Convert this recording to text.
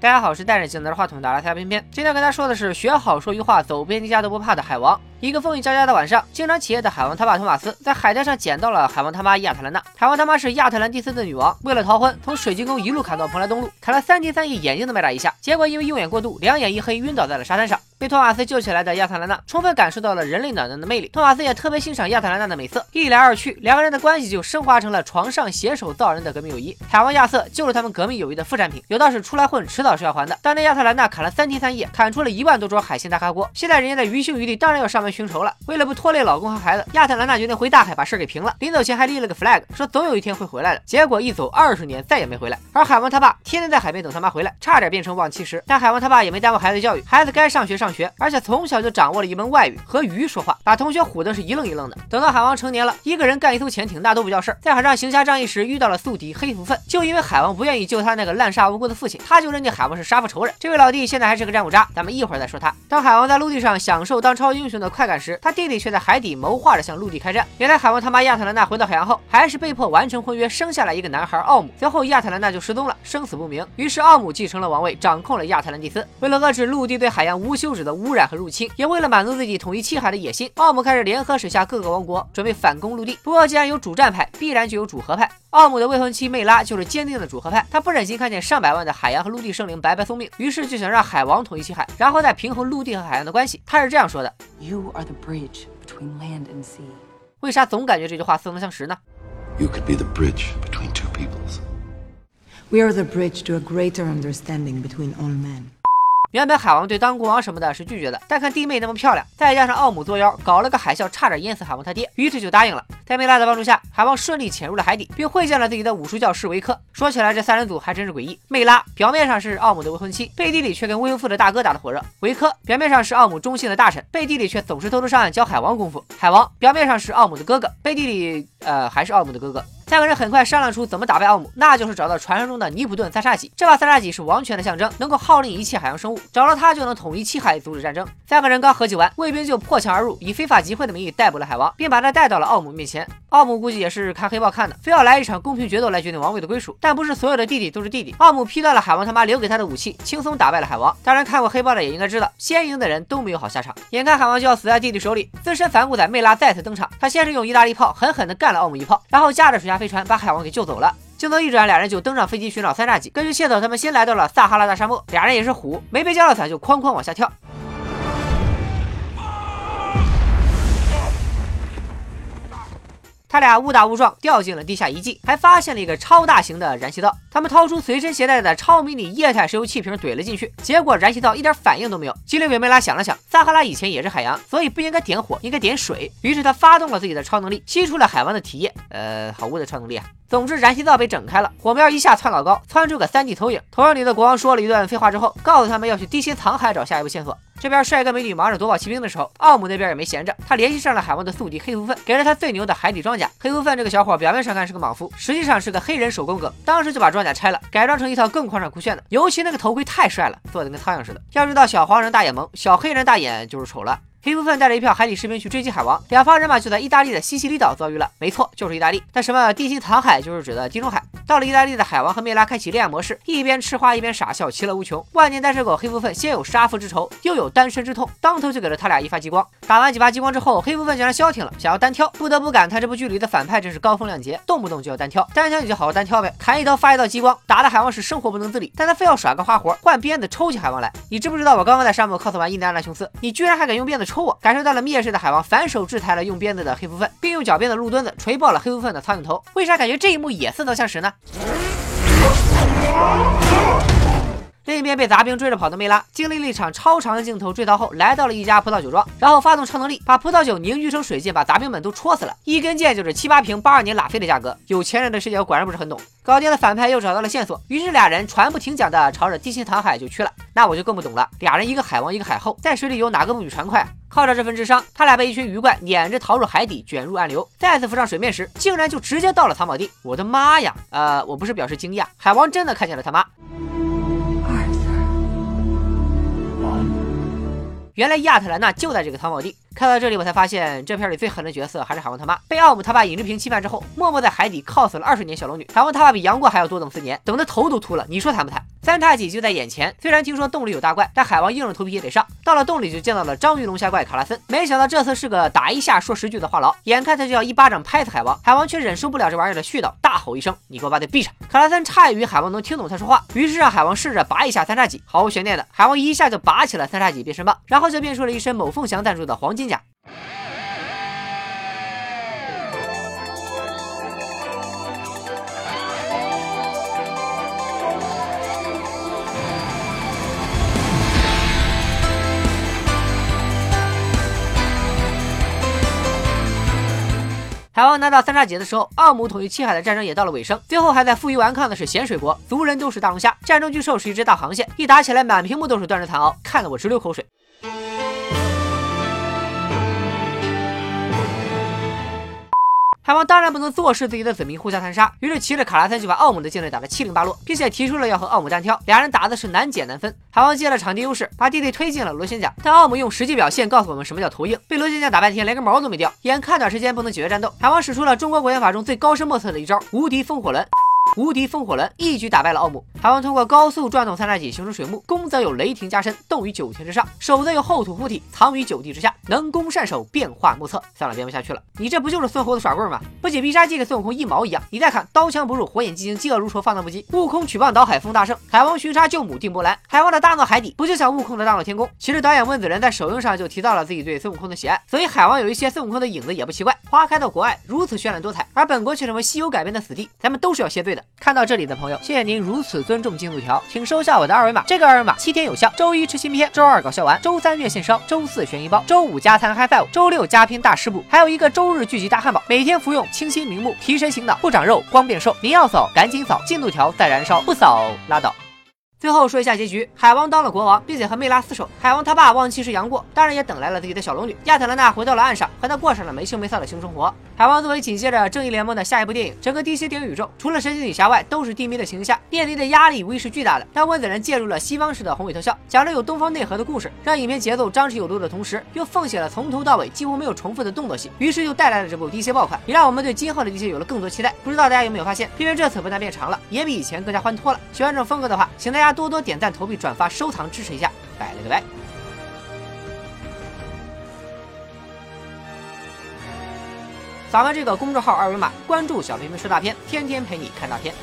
大家好，我是戴着镜子的话筒的拉斯加偏偏。今天跟大家说的是学好说句话，走遍天下都不怕的海王。一个风雨交加的晚上，经常起夜的海王他爸托马斯在海滩上捡到了海王他妈亚特兰娜。海王他妈是亚特兰蒂斯的女王，为了逃婚，从水晶宫一路砍到蓬莱东路，砍了三天三夜，眼睛都没眨一下。结果因为用眼过度，两眼一黑，晕倒在了沙滩上。被托马斯救起来的亚特兰娜，充分感受到了人类暖男的魅力。托马斯也特别欣赏亚特兰娜的美色，一来二去，两个人的关系就升华成了床上携手造人的革命友谊。海王亚瑟就是他们革命友谊的副产品。有道是出来混，迟早是要还的。当年亚特兰娜砍了三天三夜，砍出了一万多桌海鲜大咖锅，现在人家在于心于力，当然要上门寻仇了。为了不拖累老公和孩子，亚特兰娜决定回大海把事儿给平了。临走前还立了个 flag，说总有一天会回来的。结果一走二十年再也没回来。而海王他爸天天在海边等他妈回来，差点变成忘妻石。但海王他爸也没耽误孩子教育，孩子该上学上学，而且从小就掌握了一门外语，和鱼说话，把同学唬得是一愣一愣的。等到海王成年了，一个人干一艘潜艇那都不叫事儿，在海上行侠仗义时遇到了宿敌黑福分，就因为海王不愿意救他那个滥杀无辜的父亲，他就认定海王是杀父仇人。这位老弟现在还是个战五渣，咱们一会儿再说他。当海王在陆地上享受当超英雄的快感时，他弟弟却在海底谋划着向陆地开战。原来海王他妈亚特兰娜回到海洋后，还是被迫完成婚约，生下了一个男孩奥姆。随后亚特兰娜就失踪了，生死不明。于是奥姆继承了王位，掌控了亚特兰蒂斯。为了遏制陆地对海洋无休止的污染和入侵，也为了满足自己统一七海的野心，奥姆开始联合水下各个王国，准备反攻陆地。不过既然有主战派，必然就有主和派。奥姆的未婚妻魅拉就是坚定的主和派，她不忍心看见上百万的海洋和陆地生灵白白送命，于是就想让海王统一七海，然后再平衡陆地和海洋的关系。他是这样说的 ：“You are the bridge between land and sea。”为啥总感觉这句话似曾相识呢？You could be the bridge between two peoples. We are the bridge to a greater understanding between all men. 原本海王对当国王什么的是拒绝的，但看弟妹那么漂亮，再加上奥姆作妖，搞了个海啸，差点淹死海王他爹，于是就答应了。在梅拉的帮助下，海王顺利潜入了海底，并会见了自己的武术教师维克。说起来，这三人组还真是诡异。梅拉表面上是奥姆的未婚妻，背地里却跟未婚夫的大哥打得火热；维克表面上是奥姆忠心的大臣，背地里却总是偷偷上岸教海王功夫；海王表面上是奥姆的哥哥，背地里呃还是奥姆的哥哥。三个人很快商量出怎么打败奥姆，那就是找到传说中的尼普顿三叉戟。这把三叉戟是王权的象征，能够号令一切海洋生物，找到它就能统一七海，阻止战争。三个人刚合计完，卫兵就破墙而入，以非法集会的名义逮捕了海王，并把他带到了奥姆面前。奥姆估计也是看黑豹看的，非要来一场公平决斗来决定王位的归属。但不是所有的弟弟都是弟弟。奥姆劈断了海王他妈留给他的武器，轻松打败了海王。当然，看过黑豹的也应该知道，先赢的人都没有好下场。眼看海王就要死在弟弟手里，资深反骨仔魅拉再次登场。他先是用意大利炮狠狠地干了奥姆一炮，然后驾着水下飞船把海王给救。走了，镜头一转，俩人就登上飞机寻找三叉戟。根据线索，他们先来到了撒哈拉大沙漠，俩人也是虎，没被降落伞就哐哐往下跳。他俩误打误撞掉进了地下遗迹，还发现了一个超大型的燃气灶。他们掏出随身携带的超迷你液态石油气瓶怼了进去，结果燃气灶一点反应都没有。机灵鬼梅拉想了想，撒哈拉以前也是海洋，所以不应该点火，应该点水。于是他发动了自己的超能力，吸出了海湾的体液。呃，好污的超能力啊！总之，燃气灶被整开了，火苗一下窜老高，窜出个三 D 投影。投影里的国王说了一段废话之后，告诉他们要去地心藏海找下一步线索。这边帅哥美女忙着夺宝奇兵的时候，奥姆那边也没闲着，他联系上了海王的宿敌黑福分，给了他最牛的海底装甲。黑福分这个小伙表面上看是个莽夫，实际上是个黑人手工哥，当时就把装甲拆了，改装成一套更宽敞酷炫的，尤其那个头盔太帅了，做的跟苍蝇似的。要知道小黄人大眼萌，小黑人大眼就是丑了。黑福分带着一票海底士兵去追击海王，两方人马就在意大利的西西里岛遭遇了。没错，就是意大利。但什么地心藏海就是指的地中海。到了意大利的海王和梅拉开启恋爱模式，一边吃花一边傻笑，其乐无穷。万年单身狗黑部分先有杀父之仇，又有单身之痛，当头就给了他俩一发激光。打完几发激光之后，黑部分竟然消停了，想要单挑。不得不感叹这部剧里的反派真是高风亮节，动不动就要单挑。单挑你就好好单挑呗，砍一刀发一道激光，打的海王是生活不能自理。但他非要耍个花活，换鞭子抽起海王来。你知不知道我刚刚在沙漠 cos 完印第安纳琼斯，你居然还敢用鞭子抽我？感受到了蔑视的海王反手制裁了用鞭子的黑蝠鲼，并用脚边的路墩子锤爆了黑蝠鲼的苍蝇头。为啥感觉这一幕也似曾相识呢？另一边被杂兵追着跑的梅拉，经历了一场超长的镜头追逃后，来到了一家葡萄酒庄，然后发动超能力，把葡萄酒凝聚成水箭，把杂兵们都戳死了。一根箭就是七八瓶八二年拉菲的价格。有钱人的世界果然不是很懂。搞定了反派，又找到了线索，于是俩人船不停桨的朝着地心藏海就去了。那我就更不懂了，俩人一个海王，一个海后，在水里游，哪个不比船快？靠着这份智商，他俩被一群鱼怪撵着逃入海底，卷入暗流。再次浮上水面时，竟然就直接到了藏宝地。我的妈呀！呃，我不是表示惊讶，海王真的看见了他妈。原来亚特兰娜就在这个藏宝地。看到这里，我才发现这片里最狠的角色还是海王他妈，被奥姆他爸尹志平欺瞒之后，默默在海底靠死了二十年小龙女。海王他爸比杨过还要多等四年，等的头都秃了，你说惨不惨？三叉戟就在眼前，虽然听说洞里有大怪，但海王硬着头皮也得上。到了洞里就见到了章鱼龙虾怪卡拉森，没想到这次是个打一下说十句的话痨，眼看他就要一巴掌拍死海王，海王却忍受不了这玩意儿的絮叨，大吼一声：“你给我把嘴闭上！”卡拉森诧异于海王能听懂他说话，于是让海王试着拔一下三叉戟，毫无悬念的，海王一下就拔起了三叉戟变身棒，然后就变出了一身某凤翔赞助的黄金甲。海王拿到三叉戟的时候，奥姆统一七海的战争也到了尾声。最后还在负隅顽抗的是咸水国，族人都是大龙虾，战争巨兽是一只大螃蟹，一打起来满屏幕都是断肢残獒，看得我直流口水。海王当然不能坐视自己的子民互相残杀，于是骑着卡拉森就把奥姆的舰队打得七零八落，并且提出了要和奥姆单挑。俩人打的是难解难分。海王借了场地优势，把弟弟推进了螺旋桨，但奥姆用实际表现告诉我们什么叫头硬，被螺旋桨打半天连根毛都没掉。眼看短时间不能解决战斗，海王使出了中国国拳法中最高深莫测的一招——无敌风火轮。无敌风火轮一举打败了奥姆。海王通过高速转动三叉戟形成水幕，攻则有雷霆加身，动于九天之上；守则有厚土护体，藏于九地之下。能攻善守，变化莫测。算了，编不下去了。你这不就是孙猴子耍棍吗？不仅必杀技跟孙悟空一毛一样。你再看，刀枪不入，火眼金睛，嫉恶如仇，放荡不羁。悟空取棒倒海，风大圣。海王巡查救母，定波澜。海王的大闹海底，不就像悟空的大闹天宫？其实导演温子仁在首映上就提到了自己对孙悟空的喜爱，所以海王有一些孙悟空的影子也不奇怪。花开到国外如此绚烂多彩，而本国却成为西游改编的死地，咱们都是要谢罪的。看到这里的朋友，谢谢您如此尊重进度条，请收下我的二维码。这个二维码七天有效，周一吃新片，周二搞笑完，周三月线烧，周四悬疑包，周五加餐 high five，周六加拼大师部，还有一个周日聚集大汉堡，每天服用清新明目，提神醒脑，不长肉，光变瘦。您要扫赶紧扫，进度条在燃烧，不扫拉倒。最后说一下结局，海王当了国王，并且和魅拉厮守。海王他爸忘妻是杨过，当然也等来了自己的小龙女亚特兰大，回到了岸上，和他过上了没羞没臊的性生活。海王作为紧接着正义联盟的下一部电影，整个 DC 电影宇宙除了神奇女侠外，都是低迷的情形下，面临的压力无疑是巨大的。但温子仁介入了西方式的宏伟特效，讲着有东方内核的故事，让影片节奏张弛有度的同时，又奉献了从头到尾几乎没有重复的动作戏，于是又带来了这部 DC 爆款，也让我们对今后的 DC 有了更多期待。不知道大家有没有发现，片片这次不但变长了，也比以前更加欢脱了。喜欢这种风格的话，请大家多多点赞投币、转发、收藏支持一下，拜了个拜。扫完这个公众号二维码，关注小平平说大片，天天陪你看大片。